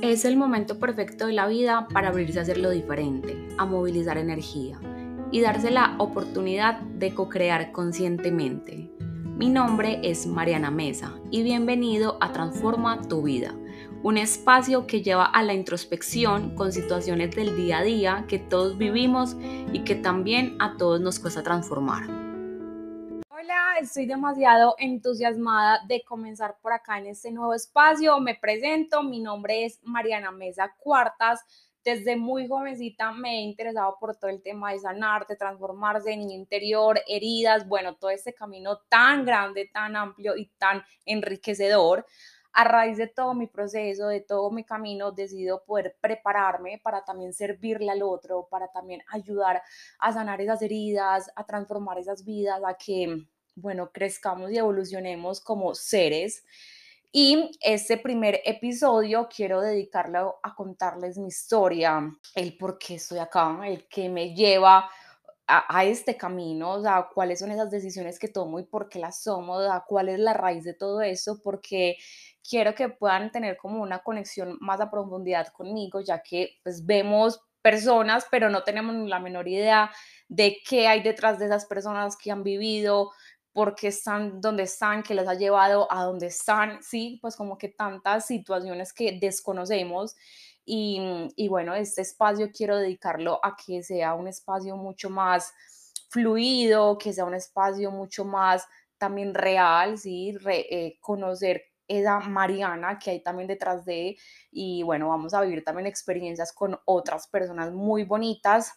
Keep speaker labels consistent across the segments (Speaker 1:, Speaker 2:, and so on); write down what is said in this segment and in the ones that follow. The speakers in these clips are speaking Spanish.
Speaker 1: Es el momento perfecto de la vida para abrirse a hacer lo diferente, a movilizar energía y darse la oportunidad de co-crear conscientemente. Mi nombre es Mariana Mesa y bienvenido a Transforma tu vida, un espacio que lleva a la introspección con situaciones del día a día que todos vivimos y que también a todos nos cuesta transformar estoy demasiado entusiasmada de comenzar por acá en este nuevo espacio. Me presento, mi nombre es Mariana Mesa Cuartas. Desde muy jovencita me he interesado por todo el tema de sanar, de transformarse, niño interior, heridas, bueno, todo este camino tan grande, tan amplio y tan enriquecedor a raíz de todo mi proceso, de todo mi camino, decido poder prepararme para también servirle al otro, para también ayudar a sanar esas heridas, a transformar esas vidas, a que bueno, crezcamos y evolucionemos como seres. Y este primer episodio quiero dedicarlo a contarles mi historia, el por qué estoy acá, el que me lleva a, este camino, o sea, cuáles son esas decisiones que tomo y por qué las tomo, o sea, cuál es la raíz de todo eso, porque quiero que puedan tener como una conexión más a profundidad conmigo, ya que pues vemos personas, pero no tenemos la menor idea de qué hay detrás de esas personas que han vivido, por qué están donde están, qué les ha llevado a donde están, sí, pues como que tantas situaciones que desconocemos. Y, y bueno, este espacio quiero dedicarlo a que sea un espacio mucho más fluido, que sea un espacio mucho más también real, ¿sí? Eh, conocer esa Mariana que hay también detrás de, y bueno, vamos a vivir también experiencias con otras personas muy bonitas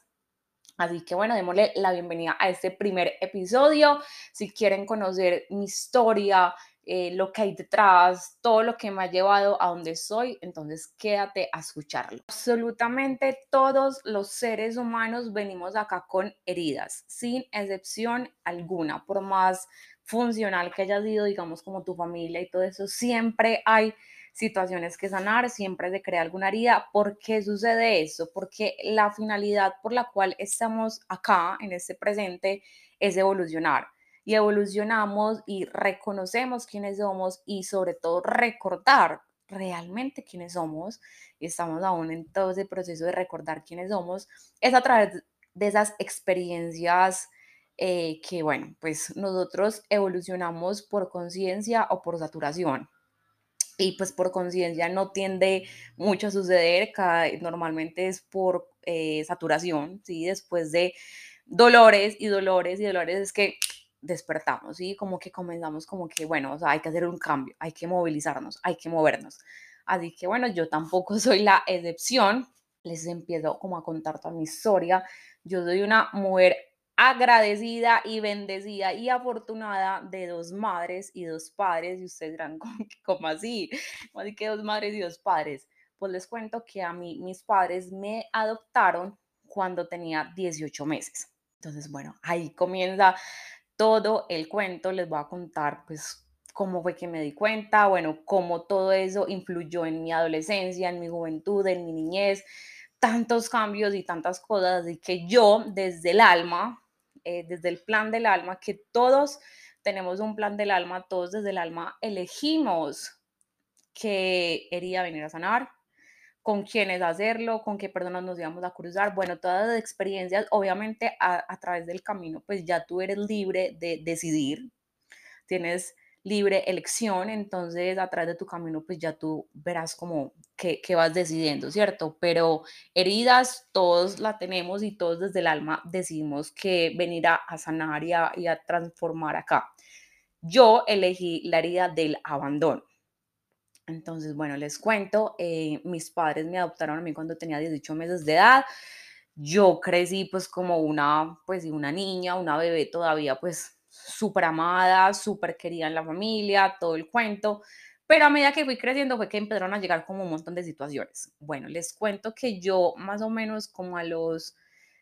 Speaker 1: Así que bueno, démosle la bienvenida a este primer episodio. Si quieren conocer mi historia, eh, lo que hay detrás, todo lo que me ha llevado a donde soy, entonces quédate a escucharlo. Absolutamente todos los seres humanos venimos acá con heridas, sin excepción alguna, por más funcional que haya sido, digamos, como tu familia y todo eso, siempre hay situaciones que sanar, siempre se crea alguna herida. ¿Por qué sucede eso? Porque la finalidad por la cual estamos acá, en este presente, es evolucionar. Y evolucionamos y reconocemos quiénes somos y sobre todo recordar realmente quiénes somos. Y estamos aún en todo ese proceso de recordar quiénes somos. Es a través de esas experiencias eh, que, bueno, pues nosotros evolucionamos por conciencia o por saturación y pues por conciencia no tiende mucho a suceder, normalmente es por eh, saturación, ¿sí? Después de dolores y dolores y dolores es que despertamos, ¿sí? Como que comenzamos como que, bueno, o sea, hay que hacer un cambio, hay que movilizarnos, hay que movernos. Así que bueno, yo tampoco soy la excepción, les empiezo como a contar toda mi historia. Yo soy una mujer agradecida y bendecida y afortunada de dos madres y dos padres. Y ustedes dirán, ¿cómo así? ¿Cómo así que dos madres y dos padres? Pues les cuento que a mí mis padres me adoptaron cuando tenía 18 meses. Entonces, bueno, ahí comienza todo el cuento. Les voy a contar, pues, cómo fue que me di cuenta, bueno, cómo todo eso influyó en mi adolescencia, en mi juventud, en mi niñez, tantos cambios y tantas cosas, y que yo desde el alma, eh, desde el plan del alma, que todos tenemos un plan del alma, todos desde el alma elegimos qué herida venir a sanar, con quiénes hacerlo, con qué personas nos íbamos a cruzar. Bueno, todas las experiencias, obviamente a, a través del camino, pues ya tú eres libre de decidir, tienes libre elección, entonces a través de tu camino pues ya tú verás como que, vas decidiendo, ¿cierto? Pero heridas todos la tenemos y todos desde el alma decidimos que venir a, sanar y a, transformar acá. Yo elegí la herida del abandono. Entonces, bueno, les cuento, eh, mis padres me adoptaron a mí cuando tenía 18 meses de edad. Yo crecí pues como una, pues una niña, una bebé todavía pues súper amada, súper querida en la familia, todo el cuento. Pero a medida que fui creciendo fue que empezaron a llegar como un montón de situaciones. Bueno, les cuento que yo más o menos como a los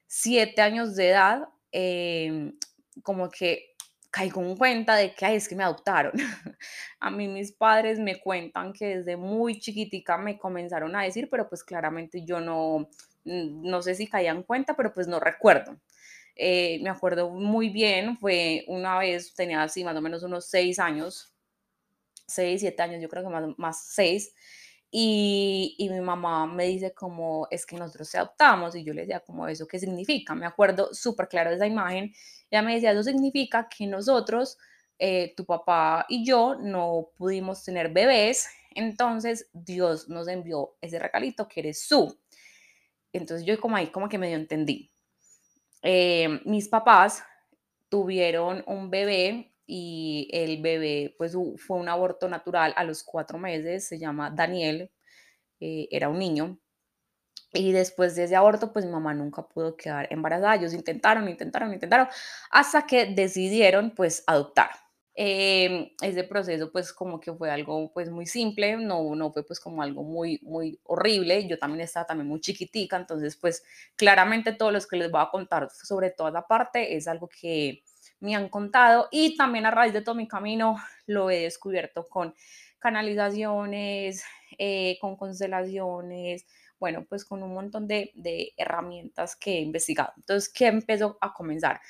Speaker 1: siete años de edad, em, como que caigo en cuenta de que, ay, es que me adoptaron. a mí mis padres me cuentan que desde muy chiquitica me comenzaron a decir, pero pues claramente yo no, no sé si caía en cuenta, pero pues no recuerdo. Eh, me acuerdo muy bien, fue una vez, tenía así más o menos unos seis años, seis, siete años, yo creo que más, más seis, Y, mi mamá me dice como, es que nosotros te adoptamos, y yo le decía como, ¿eso qué significa? Me acuerdo súper claro de esa imagen. Ella me decía, eso significa que nosotros, eh, tu papá y yo, no pudimos tener bebés, entonces Dios nos envió ese regalito que eres tú. Entonces yo como ahí como que medio entendí. Eh, mis papás tuvieron un bebé y el bebé pues fue un aborto natural a los cuatro meses, se llama Daniel, eh, era un niño. Y después de ese aborto, pues mi mamá nunca pudo quedar embarazada. Ellos intentaron, intentaron, intentaron, hasta que decidieron pues adoptar. Eh, ese proceso pues como que fue algo pues muy simple, no, no fue pues como algo muy, muy horrible. Yo también estaba también muy chiquitica, entonces pues claramente todo lo que les voy a contar sobre toda la parte es algo que me han contado y también a raíz de todo mi camino lo he descubierto con canalizaciones, eh, con constelaciones, bueno, pues con un montón de, de, herramientas que he investigado. Entonces, ¿qué empezó a comenzar?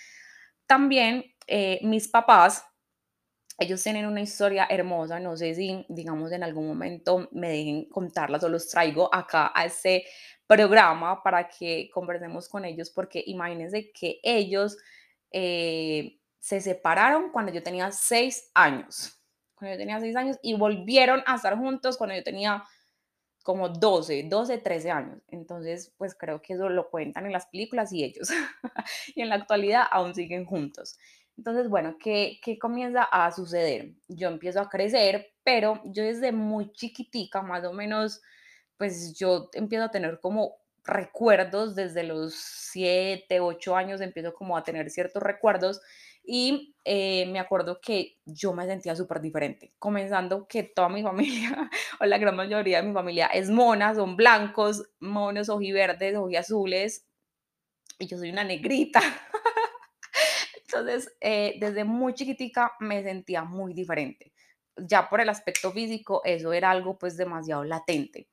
Speaker 1: También eh, mis papás, ellos tienen una historia hermosa, no sé si, digamos, en algún momento me dejen contarlas o los traigo acá a este programa para que conversemos con ellos, porque imagínense que ellos eh, se separaron cuando yo tenía seis años. Cuando yo tenía seis años y volvieron a estar juntos cuando yo tenía como 12, 12, 13 años. Entonces, pues creo que eso lo cuentan en las películas y ellos. y en la actualidad aún siguen juntos. Entonces, bueno, ¿qué, ¿qué comienza a suceder? Yo empiezo a crecer, pero yo desde muy chiquitica, más o menos, pues yo empiezo a tener como recuerdos desde los 7, 8 años, empiezo como a tener ciertos recuerdos y eh, me acuerdo que yo me sentía súper diferente, comenzando que toda mi familia, o la gran mayoría de mi familia, es mona, son blancos, monos, ojiverdes, azules y yo soy una negrita. Entonces, eh, desde muy chiquitica me sentía muy diferente. Ya por el aspecto físico, eso era algo pues demasiado latente.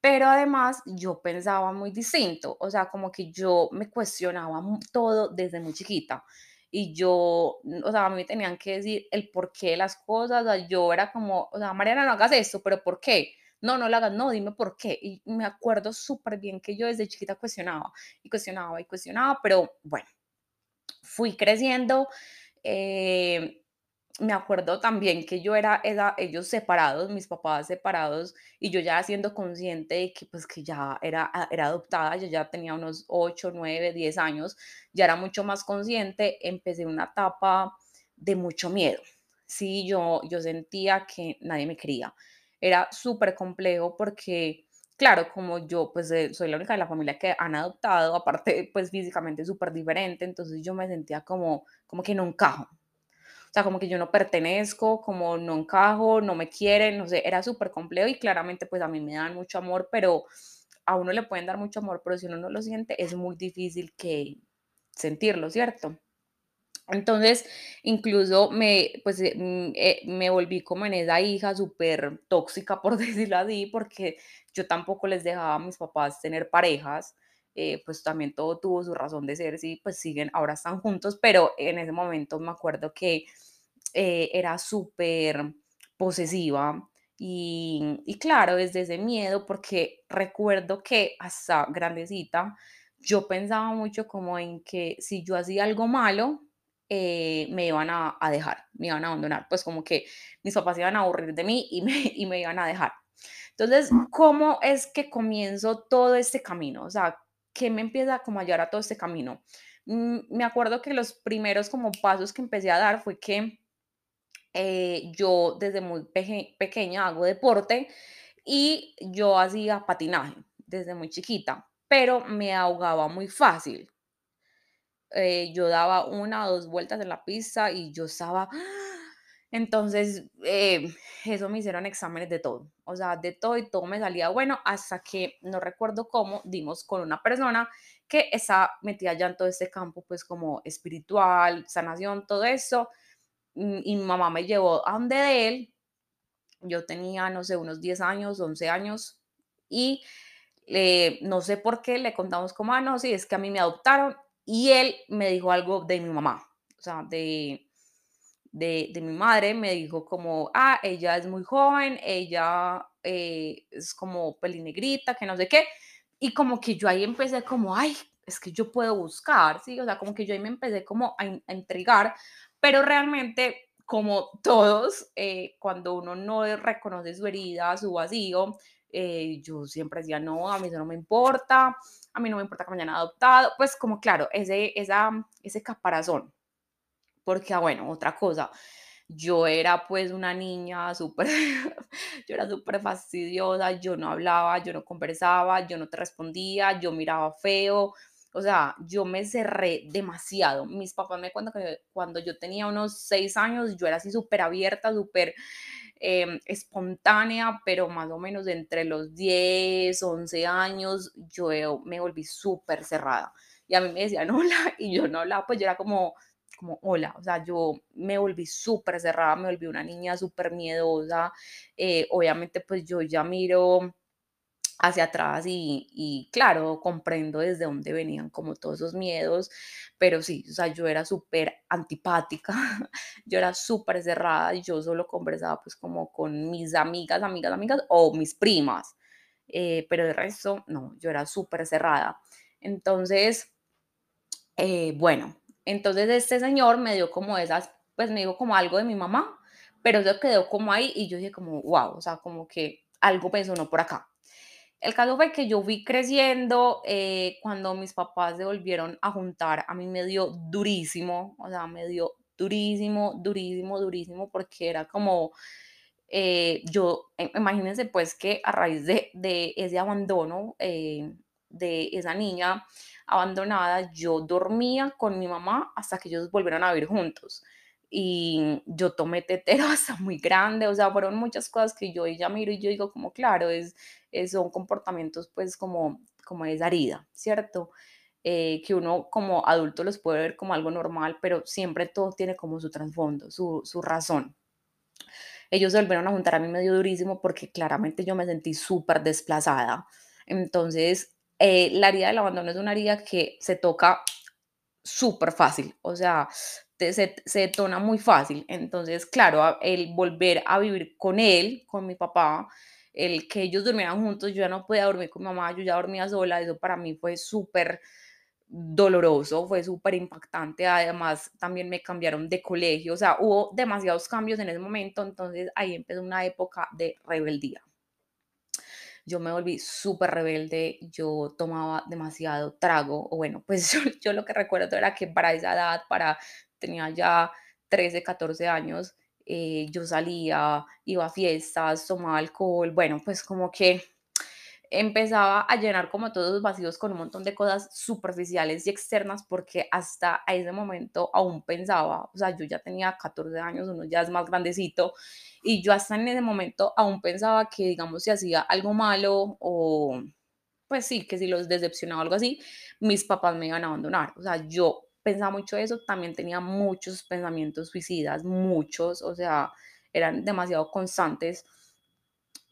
Speaker 1: Pero además yo pensaba muy distinto, o sea, como que yo me cuestionaba todo desde muy chiquita y yo, o sea, a mí me tenían que decir el porqué de las cosas, o sea, yo era como, o sea, Mariana, no hagas esto, pero ¿por qué? No, no lo hagas, no, dime por qué. Y me acuerdo súper bien que yo desde chiquita cuestionaba y cuestionaba y cuestionaba, pero bueno, fui creciendo. Eh, me acuerdo también que yo era, era, ellos separados, mis papás separados, y yo ya siendo consciente de que pues que ya era, ah, era adoptada, yo ya tenía unos 8, 9, 10 años, ya era mucho más consciente, empecé una etapa de mucho miedo. Sí, yo, yo sentía que nadie me quería. Era súper complejo porque, claro, como yo pues eh, soy la única de la familia que han adoptado, aparte pues físicamente súper diferente, entonces yo me sentía como, como que no encajo, o sea, como que yo no pertenezco, como no encajo, no me quieren, no sé, era súper complejo y claramente pues a mí me dan mucho amor, pero a uno le pueden dar mucho amor, pero si uno no lo siente, es muy difícil que sentirlo, ¿cierto? Entonces, incluso me, pues, eh, mm, eh, me volví como en esa hija súper tóxica, por decirlo así, porque yo tampoco les dejaba a mis papás tener parejas. Eh, pues también todo tuvo su razón de ser, sí, pues siguen, ahora están juntos, pero en ese momento me acuerdo que eh, era súper posesiva y, y claro, desde ese miedo, porque recuerdo que hasta grandecita, yo pensaba mucho como en que si yo hacía algo malo, eh, me iban a, dejar, me iban a abandonar, pues como que mis papás iban a aburrir de mí y me, y me iban a dejar. Entonces, ¿cómo es que comienzo todo este camino? O sea, ¿qué me empieza como a llevar a todo este camino? Mm, me acuerdo que los primeros como pasos que empecé a dar fue que eh, yo desde muy pequeña hago deporte y yo hacía patinaje desde muy chiquita, pero me ahogaba muy fácil. Eh, yo daba una o dos vueltas en la pista y yo estaba entonces, eh, eso me hicieron exámenes de todo, o sea, de todo y todo me salía bueno hasta que no recuerdo cómo dimos con una persona que está metida ya en todo este campo, pues como espiritual, sanación, todo eso. Mm, y mi mamá me llevó a donde de él. Yo tenía, no sé, unos 10 años, 11 años y no sé por qué le contamos como, ah, no, sí, es que a mí me adoptaron y él me dijo algo de mi mamá, o sea, de de, mi madre me dijo como, ah, ella es muy joven, ella eh, es como pelinegrita, que no sé qué. Y como que yo ahí empecé como, ay, es que yo puedo buscar, ¿sí? O sea, como que yo ahí me empecé como a, a intrigar, pero realmente como todos, eh, cuando uno no reconoce su herida, su vacío, eh, yo siempre decía, no, a mí eso no me importa, a mí no me importa que me hayan adoptado, pues como claro, ese, esa, ese caparazón, porque, ah, bueno, otra cosa, yo era pues una niña súper, yo era súper fastidiosa, yo no hablaba, yo no conversaba, yo no te respondía, yo miraba feo, o sea, yo me cerré demasiado. Mis papás me cuentan que cuando yo tenía unos seis años, yo era así súper abierta, súper em, espontánea, pero más o menos entre los 10, 11 años, yo me volví súper cerrada. Y a mí me decían hola, y yo no hablaba, pues yo era como, como hola, o sea, yo me volví súper cerrada, me volví una niña súper miedosa. Eh, obviamente, pues yo ya miro hacia atrás y, claro, comprendo desde dónde venían como todos esos miedos, pero sí, o sea, yo era súper antipática, yo era súper cerrada y yo solo conversaba pues como con mis amigas, amigas, amigas o mis primas, eh, pero de resto, no, yo era súper cerrada. Entonces, eh, bueno, entonces este señor me dio como esas, pues me dijo como algo de mi mamá, pero eso quedó como ahí y yo dije como, wow, o sea, como que algo me sonó por acá. El caso fue que yo fui creciendo, eh, cuando mis papás se volvieron a juntar, a mí me dio durísimo, o sea, me dio durísimo, durísimo, durísimo, porque era como, eh, yo, eh, imagínense pues que a raíz de, de ese abandono de esa niña abandonada, yo dormía con mi mamá hasta que ellos volvieron a vivir juntos y yo tomé tetero hasta muy grande, o sea, fueron muchas cosas que yo ya miro y yo digo como, claro, es, son comportamientos pues como, como esa herida, ¿cierto? Eh, que uno como adulto los puede ver como algo normal, pero siempre todo tiene como su trasfondo, su, su razón. Ellos se volvieron a juntar a mí medio durísimo porque claramente yo me sentí súper desplazada. Entonces, eh, la herida del abandono es una herida que se toca súper fácil, o sea, se, se, detona muy fácil. Entonces, claro, el volver a vivir con él, con mi papá, el que ellos durmieran juntos, yo ya no podía dormir con mi mamá, yo ya dormía sola, eso para mí fue súper doloroso, fue súper impactante. Además, también me cambiaron de colegio, o sea, hubo demasiados cambios en ese momento, entonces ahí empezó una época de rebeldía. Yo me volví súper rebelde, yo tomaba demasiado trago, o bueno, pues yo, yo lo que recuerdo era que para esa edad, para tenía ya 13, 14 años, eh, yo salía, iba a fiestas, tomaba alcohol, bueno, pues como que empezaba a llenar como todos los vacíos con un montón de cosas superficiales y externas porque hasta a ese momento aún pensaba, o sea, yo ya tenía 14 años, uno ya es más grandecito y yo hasta en ese momento aún pensaba que digamos si hacía algo malo o pues sí, que si los decepcionaba o algo así, mis papás me iban a abandonar, o sea, yo pensaba mucho eso, también tenía muchos pensamientos suicidas, muchos, o sea, eran demasiado constantes.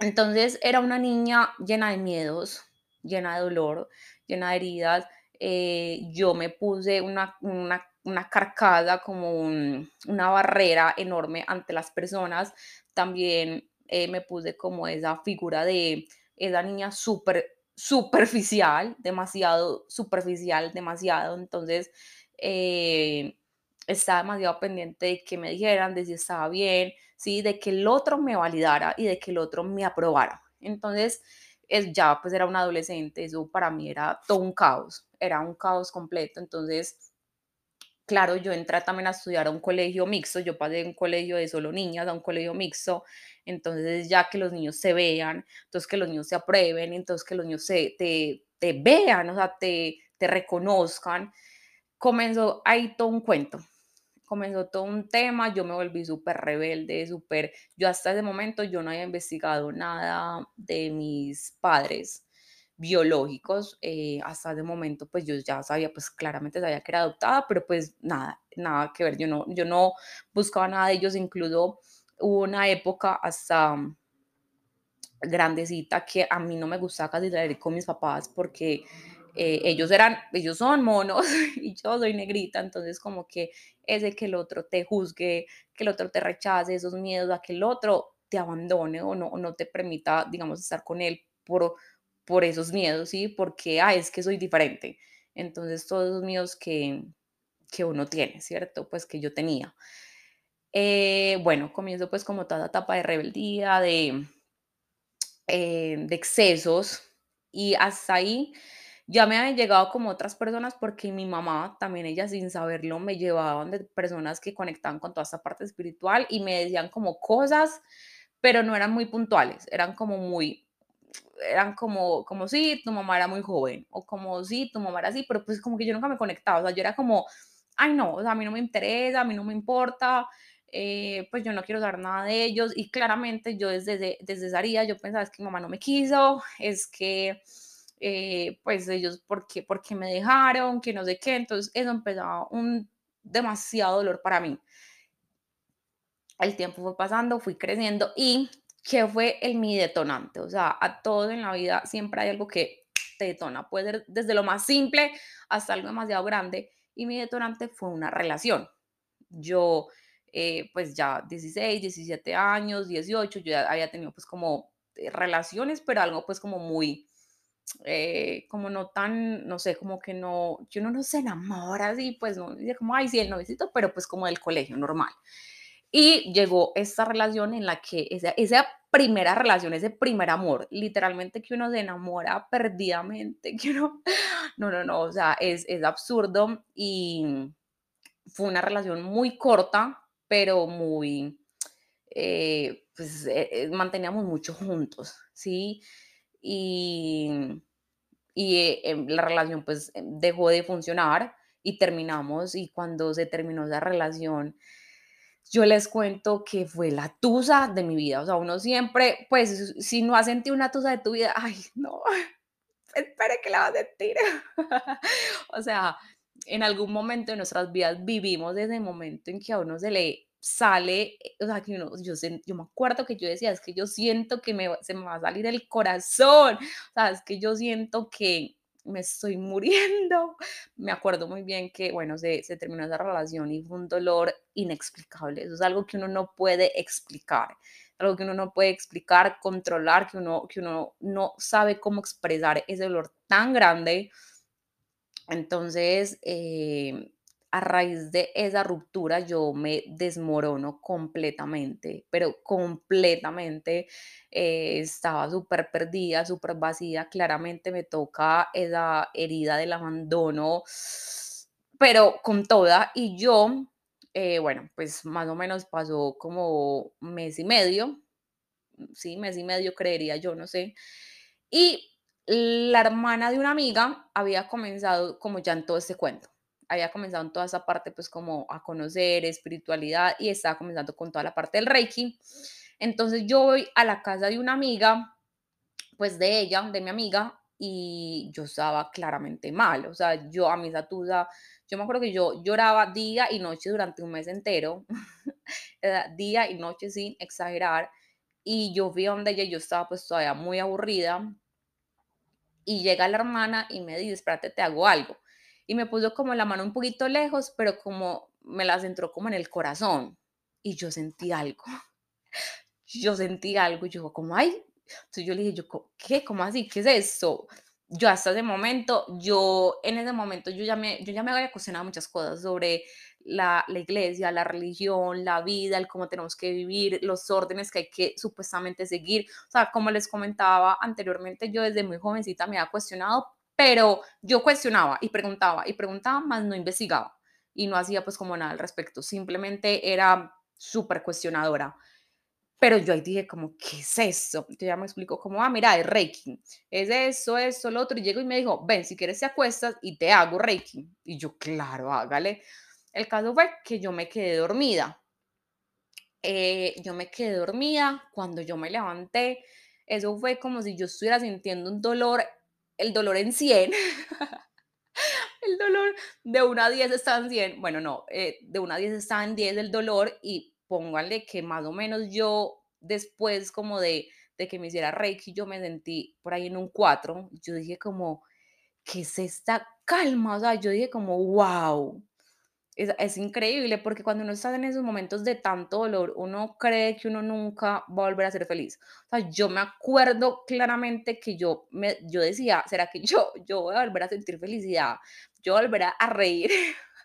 Speaker 1: Entonces era una niña llena de miedos, llena de dolor, llena de heridas. Eh, yo me puse una, una, una carcada, como una barrera enorme ante las personas. También eh, me puse como esa figura de esa niña súper superficial, demasiado superficial, demasiado. Entonces, eh, estaba demasiado pendiente de que me dijeran, de si estaba bien, ¿sí? de que el otro me validara y de que el otro me aprobara. Entonces, es, ya pues era un adolescente, eso para mí era todo un caos, era un caos completo. Entonces, claro, yo entré también a estudiar a un colegio mixto, yo pasé de un colegio de solo niñas a un colegio mixto, entonces ya que los niños se vean, entonces que los niños se aprueben, entonces que los niños se, te, te vean, o sea, te, te reconozcan comenzó ahí todo un cuento, comenzó todo un tema, yo me volví súper rebelde, súper, yo hasta ese momento yo no había investigado nada de mis padres biológicos, eh, hasta ese momento pues yo ya sabía, pues claramente sabía que era adoptada, pero pues nada, nada que ver, yo no, yo no buscaba nada de ellos, incluso hubo una época hasta grandecita que a mí no me gustaba casi salir con mis papás porque eh, ellos eran, ellos son monos y yo soy negrita, entonces como que ese que el otro te juzgue, que el otro te rechace, esos miedos a que el otro te abandone o no, no te permita, digamos, estar con él por, por esos miedos, ¿sí? Porque, ah, es que soy diferente. Entonces, todos esos miedos que, que uno tiene, ¿cierto? Pues que yo tenía. Eh, bueno, comienzo pues como toda etapa de rebeldía, de, eh, de excesos y hasta ahí ya me habían llegado como otras personas porque mi mamá, también ella sin saberlo, me llevaban de personas que conectaban con toda esta parte espiritual y me decían como cosas, pero no eran muy puntuales, eran como muy, eran como, como sí, tu mamá era muy joven, o como sí, tu mamá era así, pero pues como que yo nunca me conectaba, o sea, yo era como, ay no, o sea, a mí no me interesa, a mí no me importa, eh, pues yo no quiero dar nada de ellos y claramente yo desde, desde esa día yo pensaba es que mi mamá no me quiso, es que eh, pues ellos, ¿por qué, me dejaron? Que no sé qué, entonces eso empezaba un demasiado dolor para mí. El tiempo fue pasando, fui creciendo y ¿qué fue el mi detonante? O sea, a todos en la vida siempre hay algo que te detona, puede ser desde lo más simple hasta algo demasiado grande y mi detonante fue una relación. Yo eh, pues ya 16, 17 años, 18, yo ya había tenido pues como eh, relaciones, pero algo pues como muy, eh, como no tan, no sé, como que no, que uno no se enamora así, pues no, dice como, ay, sí, el novicito, pero pues como del colegio normal. Y llegó esta relación en la que esa, esa primera relación, ese primer amor, literalmente que uno se enamora perdidamente, que uno, no, no, no, o sea, es, es absurdo y fue una relación muy corta, pero muy, eh, pues eh, eh, manteníamos mucho juntos, ¿sí? Y, y em, la relación pues em, dejó de funcionar y terminamos y cuando se terminó esa relación, yo les cuento que fue la tusa de mi vida. O sea, uno siempre, pues, si no has sentido una tusa de tu vida, ay, no, espere que la vas a sentir. o sea, en algún momento de nuestras vidas vivimos ese momento en que a uno se le sale, o sea, que uno, yo, yo me acuerdo que yo decía, es que yo siento que me, se me va a salir el corazón, o sea, es que yo siento que me estoy muriendo. Me acuerdo muy bien que, bueno, se, se terminó esa relación y fue un dolor inexplicable. Eso es algo que uno no puede explicar, algo que uno no puede explicar, controlar, que uno, que uno no sabe cómo expresar ese dolor tan grande entonces, eh, a raíz de esa ruptura yo me desmorono completamente, pero completamente eh, estaba súper perdida, súper vacía, claramente me toca esa herida del abandono, pero con toda y yo, eh, bueno, pues más o menos pasó como mes y medio, sí, mes y medio creería yo, no sé, y la hermana de una amiga había comenzado como ya en todo este cuento, había comenzado en toda esa parte pues como a conocer espiritualidad y estaba comenzando con toda la parte del Reiki. Entonces yo voy a la casa de una amiga, pues de ella, de mi amiga, y yo estaba claramente mal, o sea, yo a mi satusa, yo me acuerdo que yo lloraba día y noche durante un mes entero, día y noche sin exagerar, y yo vi donde ella yo estaba pues todavía muy aburrida, y llega la hermana y me dice, espérate, te hago algo. Y me puso como la mano un poquito lejos, pero como me las entró como en el corazón. Y yo sentí algo. Yo sentí algo y yo como, ay. Entonces yo le dije, yo, ¿qué? ¿Cómo así? ¿Qué es esto? Yo hasta ese momento, yo en ese momento, yo ya me, yo ya me había cuestionado muchas cosas sobre la, la, iglesia, la religión, la vida, el cómo tenemos que vivir, los órdenes que hay que supuestamente seguir. O sea, como les comentaba anteriormente, yo desde muy jovencita me había cuestionado, pero yo cuestionaba y preguntaba y preguntaba, más no investigaba y no hacía pues como nada al respecto. Simplemente era súper cuestionadora. Pero yo ahí dije como, ¿qué es eso? Yo ya me explico como, ah, mira, es Reiki. Es eso, eso, lo otro. Y llego y me dijo, ven, si quieres te acuestas y te hago Reiki. Y yo, claro, hágale. El caso fue que yo me quedé dormida. Eh, yo me quedé dormida cuando yo me levanté. Eso fue como si yo estuviera sintiendo un dolor, el dolor en 100. el dolor de una a 10 está en 100. Bueno, no, eh, de una a 10 está en 10 el dolor y pónganle que más o menos yo después como de, de que me hiciera Reiki, yo me sentí por ahí en un 4. Yo dije como, ¿qué es esta calma? O sea, yo dije como, wow es, increíble porque cuando uno está en esos momentos de tanto dolor, uno cree que uno nunca va a volver a ser feliz. O sea, yo me acuerdo claramente que yo, me, yo decía, ¿será que yo, yo voy a volver a sentir felicidad? Yo volveré a reír.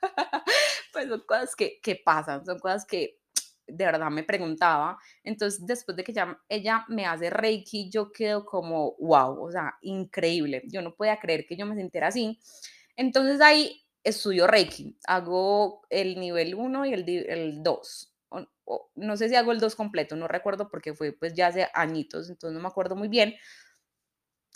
Speaker 1: pues son cosas que, que pasan, son cosas que de verdad me preguntaba. Entonces, después de que ya, ella me hace Reiki, yo quedo como, wow, o sea, increíble. Yo no podía creer que yo me sintiera así. Entonces ahí estudio Reiki, hago el nivel 1 y el, el 2. no sé si hago el 2 completo, no recuerdo porque fue pues ya hace añitos, entonces no me acuerdo muy bien.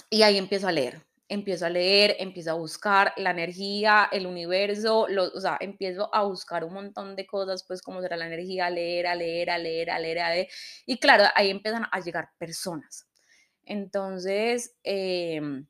Speaker 1: Y ahí empiezo a leer, empiezo a leer, empiezo a buscar la energía, el universo, o sea, empiezo a buscar un montón de cosas, pues cómo será la energía, a leer, a leer, a leer, a leer, a leer. Y claro, ahí empiezan a llegar personas. Entonces, em,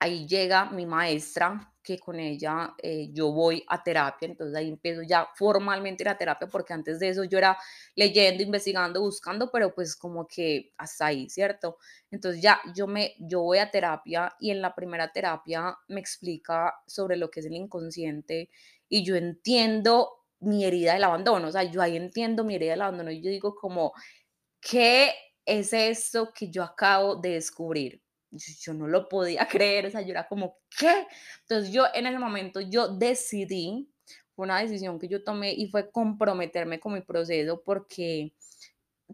Speaker 1: ahí llega mi maestra, que con ella eh, yo voy a terapia, entonces ahí empiezo ya formalmente a terapia, porque antes de eso yo era leyendo, investigando, buscando, pero pues como que hasta ahí, ¿cierto? Entonces ya yo me, yo voy a terapia y en la primera terapia me explica sobre lo que es el inconsciente y yo entiendo mi herida del abandono, o sea, yo ahí entiendo mi herida del abandono y yo digo como, ¿qué es esto que yo acabo de descubrir? Yo no lo podía creer, o sea, yo era como, ¿qué? Entonces yo en ese momento yo decidí, fue una decisión que yo tomé y fue comprometerme con mi proceso porque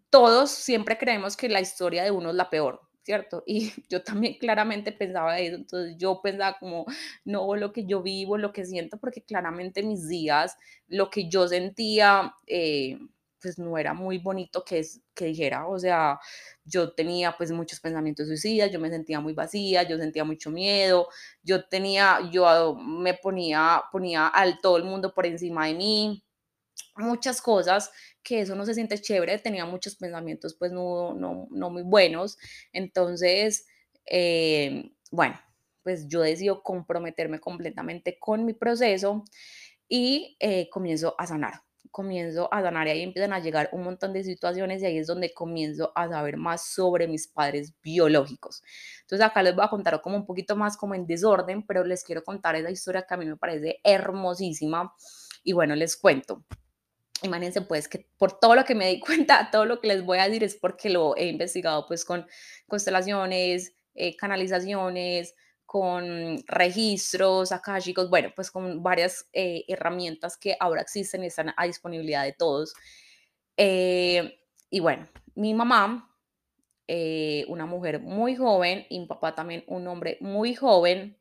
Speaker 1: todos siempre creemos que la historia de uno es la peor, ¿cierto? Y yo también claramente pensaba eso, entonces yo pensaba como, no, lo que yo vivo, lo que siento, porque claramente mis días, lo que yo sentía, eh, pues no era muy bonito que, es, que dijera, o sea, yo tenía pues muchos pensamientos suicidas, yo me sentía muy vacía, yo sentía mucho miedo, yo tenía, yo me ponía, ponía al todo el mundo por encima de mí, muchas cosas que eso no se siente chévere, tenía muchos pensamientos pues no, no, no muy buenos, entonces, eh, bueno, pues yo decido comprometerme completamente con mi proceso y eh, comienzo a sanar comienzo a sanar y ahí empiezan a llegar un montón de situaciones y ahí es donde comienzo a saber más sobre mis padres biológicos. Entonces acá les voy a contar como un poquito más como en desorden, pero les quiero contar esa historia que a mí me parece hermosísima y bueno, les cuento. Imagínense pues que por todo lo que me di cuenta, todo lo que les voy a decir es porque lo he investigado pues con constelaciones, eh, canalizaciones, con registros chicos, bueno, pues con varias eh, herramientas que ahora existen y están a disponibilidad de todos. Eh, y bueno, mi mamá, eh, una mujer muy joven, y mi papá también un hombre muy joven,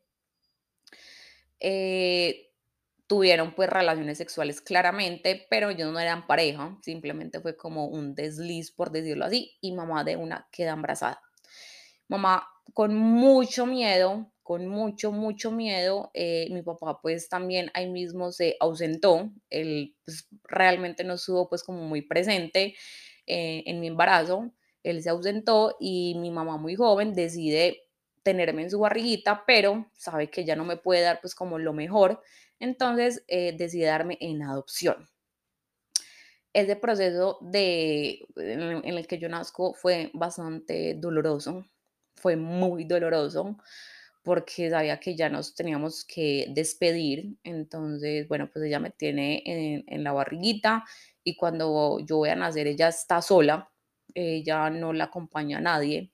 Speaker 1: tuvieron pues relaciones sexuales claramente, pero ellos no eran pareja, simplemente fue como un desliz, por decirlo así, y mamá de una queda embarazada. Mamá con mucho miedo, con mucho, mucho miedo. Eh, mi papá pues también ahí mismo se ausentó, él pues, realmente no estuvo pues como muy presente eh, en mi embarazo, él se ausentó y mi mamá muy joven decide tenerme en su barriguita, pero sabe que ya no me puede dar pues como lo mejor, entonces eh, decide darme en adopción. Ese proceso de, en el que yo nazco fue bastante doloroso, fue muy doloroso porque sabía que ya nos teníamos que despedir. Entonces, bueno, pues ella me tiene en, la barriguita y cuando yo voy a nacer ella está sola, ella no la acompaña a nadie.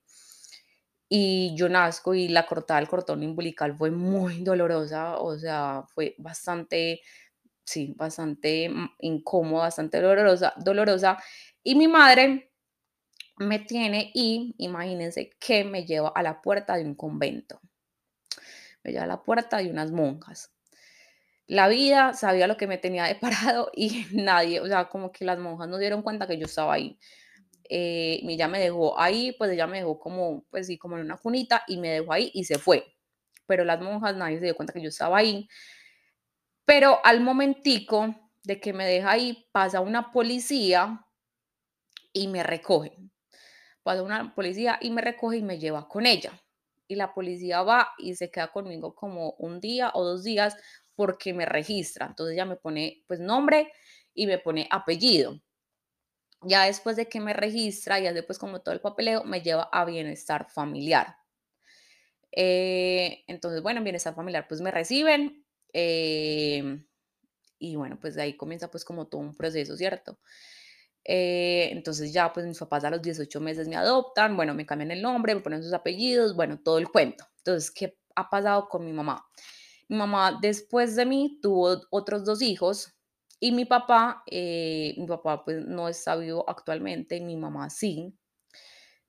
Speaker 1: Y yo nazco y la cortada del cordón umbilical fue muy dolorosa, o sea, fue bastante, sí, bastante incómoda, bastante dolorosa, dolorosa. Y mi madre me tiene y imagínense que me lleva a la puerta de un convento. Me a la puerta de unas monjas. La vida sabía lo que me tenía deparado y nadie, o sea, como que las monjas no dieron cuenta que yo estaba ahí. Eh, ella me dejó ahí, pues ella me dejó como, pues sí, como en una cunita y me dejó ahí y se fue. Pero las monjas nadie se dio cuenta que yo estaba ahí. Pero al momentico de que me deja ahí, pasa una policía y me recoge pasa una policía y me recoge y me lleva con ella. Y la policía va y se queda conmigo como un día o dos días porque me registra. Entonces ella me pone pues nombre y me pone apellido. Ya después de que me registra, ya después como todo el papeleo, me lleva a bienestar familiar. Eh, entonces, bueno, en bienestar familiar pues me reciben. Eh, y bueno, pues de ahí comienza pues como todo un proceso, ¿cierto? Eh, entonces ya pues mis papás a los 18 meses me adoptan, bueno, me cambian el nombre, me ponen sus apellidos, bueno, todo el cuento. Entonces, ¿qué ha pasado con mi mamá? Mi mamá después de mí tuvo otros dos hijos y mi papá, eh, mi papá pues no está vivo actualmente, mi mamá sí.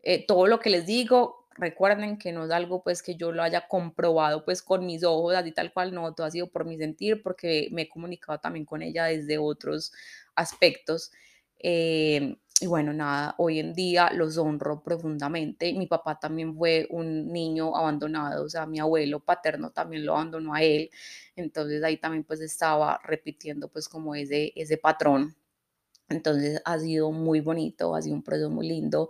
Speaker 1: Eh, todo lo que les digo, recuerden que no es algo pues que yo lo haya comprobado pues con mis ojos, así tal cual, no, todo ha sido por mi sentir, porque me he comunicado también con ella desde otros aspectos. Eh, y bueno, nada, hoy en día los honro profundamente. Mi papá también fue un niño abandonado, o sea, mi abuelo paterno también lo abandonó a él. Entonces ahí también pues estaba repitiendo pues como ese, ese patrón. Entonces ha sido muy bonito, ha sido un proceso muy lindo.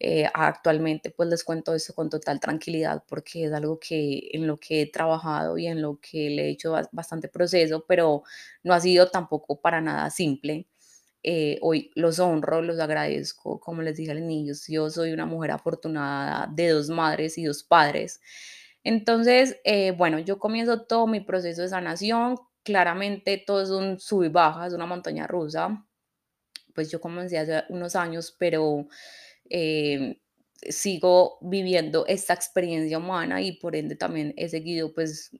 Speaker 1: Eh, actualmente pues les cuento eso con total tranquilidad porque es algo que en lo que he trabajado y en lo que le he hecho bastante proceso, pero no ha sido tampoco para nada simple. Eh, hoy los honro, los agradezco, como les dije a los niños, yo soy una mujer afortunada de dos madres y dos padres. Entonces, eh, bueno, yo comienzo todo mi proceso de sanación, claramente todo es un sub y baja, es una montaña rusa, pues yo comencé hace unos años, pero eh, sigo viviendo esta experiencia humana y por ende también he seguido pues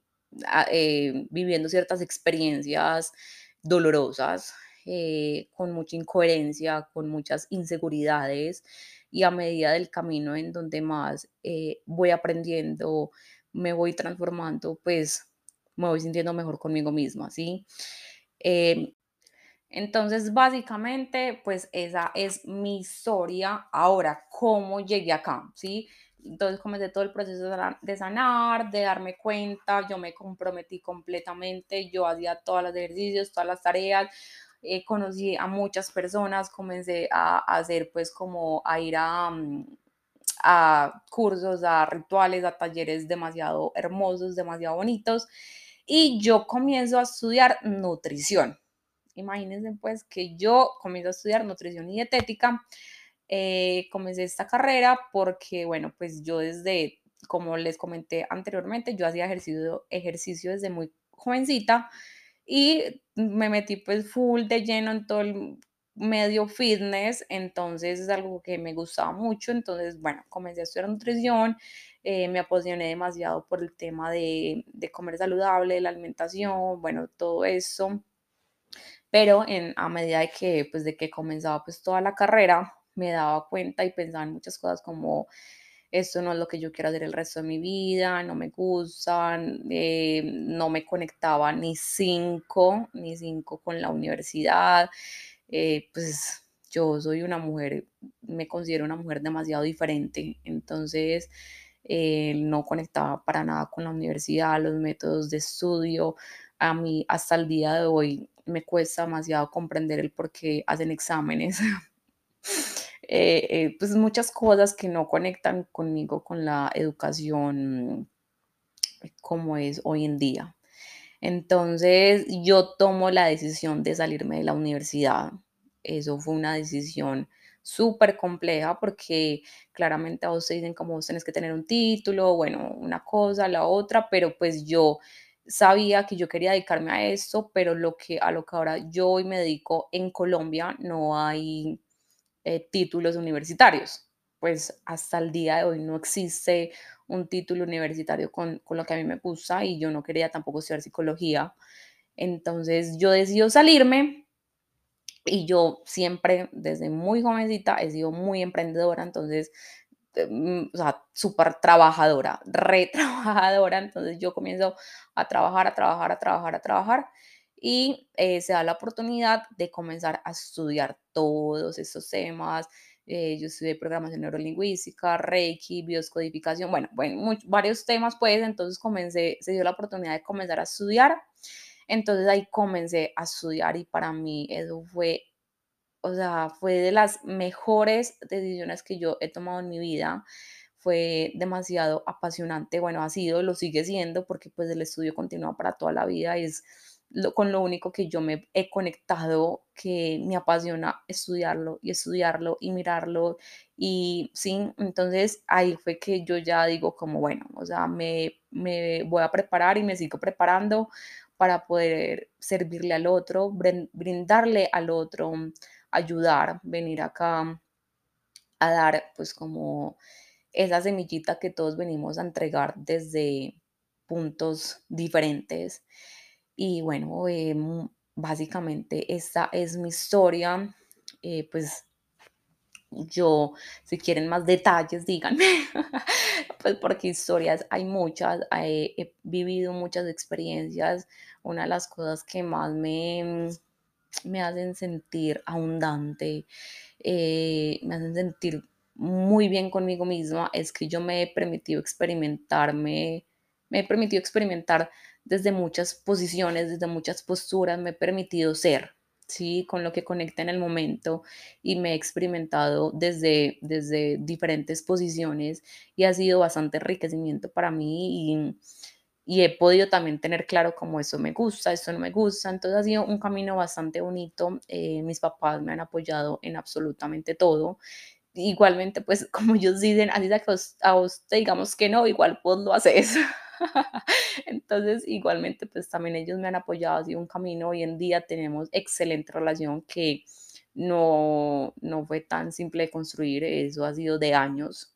Speaker 1: viviendo ciertas experiencias dolorosas eh, con mucha incoherencia, con muchas inseguridades y a medida del camino en donde más eh, voy aprendiendo, me voy transformando, pues me voy sintiendo mejor conmigo misma, ¿sí? Em, entonces, básicamente, pues esa es mi historia. Ahora, ¿cómo llegué acá? ¿Sí? Entonces comencé todo el proceso de sanar, de darme cuenta, yo me comprometí completamente, yo hacía todos los ejercicios, todas las tareas, eh, conocí a muchas personas, comencé a, hacer pues como a ir a, mm, a cursos, a rituales, a talleres demasiado hermosos, demasiado bonitos y yo comienzo a estudiar nutrición. Imagínense pues que yo comienzo a estudiar nutrición y dietética. Eh, comencé esta carrera porque, bueno, pues yo desde, como les comenté anteriormente, yo hacía ejercicio, ejercicio desde muy jovencita y me metí pues full de lleno en todo el medio fitness, entonces es algo que me gustaba mucho, entonces bueno, comencé a estudiar nutrición, eh, me apasioné demasiado por el tema de, de, comer saludable, la alimentación, bueno, todo eso, pero en, a medida de que, pues, de que comenzaba pues toda la carrera, me daba cuenta y pensaba en muchas cosas como esto no es lo que yo quiero hacer el resto de mi vida, no me gustan, eh, no me conectaba ni cinco, ni cinco con la universidad, eh, pues yo soy una mujer, me considero una mujer demasiado diferente, entonces eh, no conectaba para nada con la universidad, los métodos de estudio, a mí hasta el día de hoy me cuesta demasiado comprender el por qué hacen exámenes. Eh, eh, pues muchas cosas que no conectan conmigo con la educación como es hoy en día. Entonces yo tomo la decisión de salirme de la universidad. Eso fue una decisión súper compleja porque claramente a vos te dicen como vos tenés que tener un título, bueno, una cosa, la otra, pero pues yo sabía que yo quería dedicarme a esto, pero lo que a lo que ahora yo hoy me dedico en Colombia no hay eh, títulos universitarios. Pues hasta el día de hoy no existe un título universitario con, con, lo que a mí me gusta y yo no quería tampoco estudiar psicología. Entonces yo decido salirme y yo siempre, desde muy jovencita, he sido muy emprendedora, entonces, eh, mm, o sea, súper trabajadora, re trabajadora, entonces yo comienzo a trabajar, a trabajar, a trabajar, a trabajar y eh, se da la oportunidad de comenzar a estudiar todos estos temas. Eh, yo estudié programación neurolingüística, Reiki, bioscodificación, bueno, bueno varios temas pues, entonces comencé, se dio la oportunidad de comenzar a estudiar. Entonces ahí comencé a estudiar y para mí eso fue, o sea, fue de las mejores decisiones que yo he tomado en mi vida. Fue demasiado apasionante, bueno, ha sido, lo sigue siendo porque pues el estudio continúa para toda la vida y es con lo único que yo me he conectado, que me apasiona estudiarlo y estudiarlo y mirarlo. Y sí, entonces ahí fue que yo ya digo como, bueno, o sea, me, me voy a preparar y me sigo preparando para poder servirle al otro, brindarle al otro, ayudar, venir acá a dar pues como esa semillita que todos venimos a entregar desde puntos diferentes. Y bueno, em, básicamente esta es mi historia. Eh, pues yo, si quieren más detalles, díganme, pues porque historias hay muchas, he vivido muchas experiencias. Una de las cosas que más me, me hacen sentir abundante, eh, me hacen sentir muy bien conmigo misma, es que yo me he permitido experimentarme, me he permitido experimentar desde muchas posiciones, desde muchas posturas, me he permitido ser, ¿sí? Con lo que conecta en el momento y me he experimentado desde, desde diferentes posiciones y ha sido bastante enriquecimiento para mí y, y he podido también tener claro cómo eso me gusta, esto no me gusta, entonces ha sido un camino bastante bonito, eh, mis papás me han apoyado en absolutamente todo. Igualmente, pues como ellos dicen, así que a usted digamos que no, igual pues lo haces. Entonces, igualmente, pues también ellos me han apoyado, ha sido un camino. Hoy en día tenemos excelente relación que no, no fue tan simple de construir, eso ha sido de años,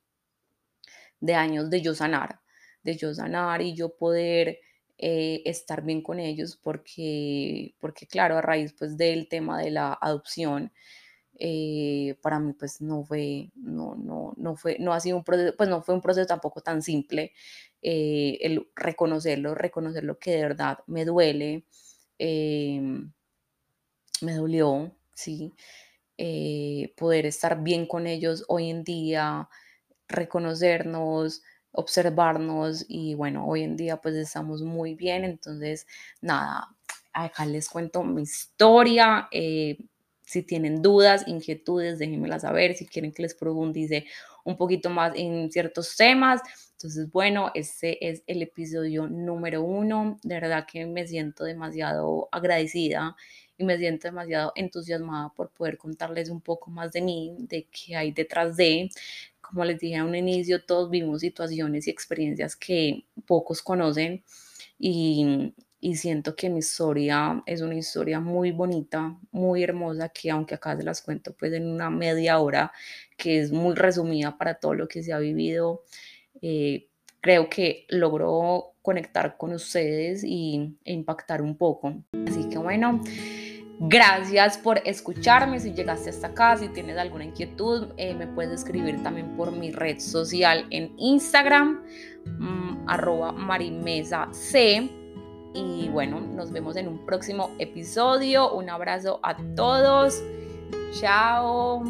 Speaker 1: de años de yo sanar, de yo sanar y yo poder eh, estar bien con ellos porque, porque claro, a raíz pues del tema de la adopción, eh, para mí pues no fue, no, no, no fue, no ha sido un proceso, pues no fue un proceso tampoco tan simple eh, el reconocerlo, reconocer lo que de verdad me duele, em, me dolió, ¿sí? Eh, poder estar bien con ellos hoy en día, reconocernos, observarnos y bueno, hoy en día pues estamos muy bien, entonces nada, acá les cuento mi historia. Si tienen dudas, inquietudes, déjenmelas saber. Si quieren que les profundice un poquito más en ciertos temas. Entonces, bueno, este es el episodio número uno. De verdad que me siento demasiado agradecida y me siento demasiado entusiasmada por poder contarles un poco más de mí, de qué hay detrás de. Como les dije a un inicio, todos vivimos situaciones y experiencias que pocos conocen y, y siento que mi historia es una historia muy bonita, muy hermosa, que aunque acá se las cuento pues en una media hora, que es muy resumida para todo lo que se ha vivido, eh, creo que logró conectar con ustedes y, e impactar un poco. Así que bueno, gracias por escucharme. Si llegaste hasta acá, si tienes alguna inquietud, eh, me puedes escribir también por mi red social en Instagram, mm, arroba marimesa C y bueno, nos vemos en un próximo episodio. Un abrazo a todos. Chao.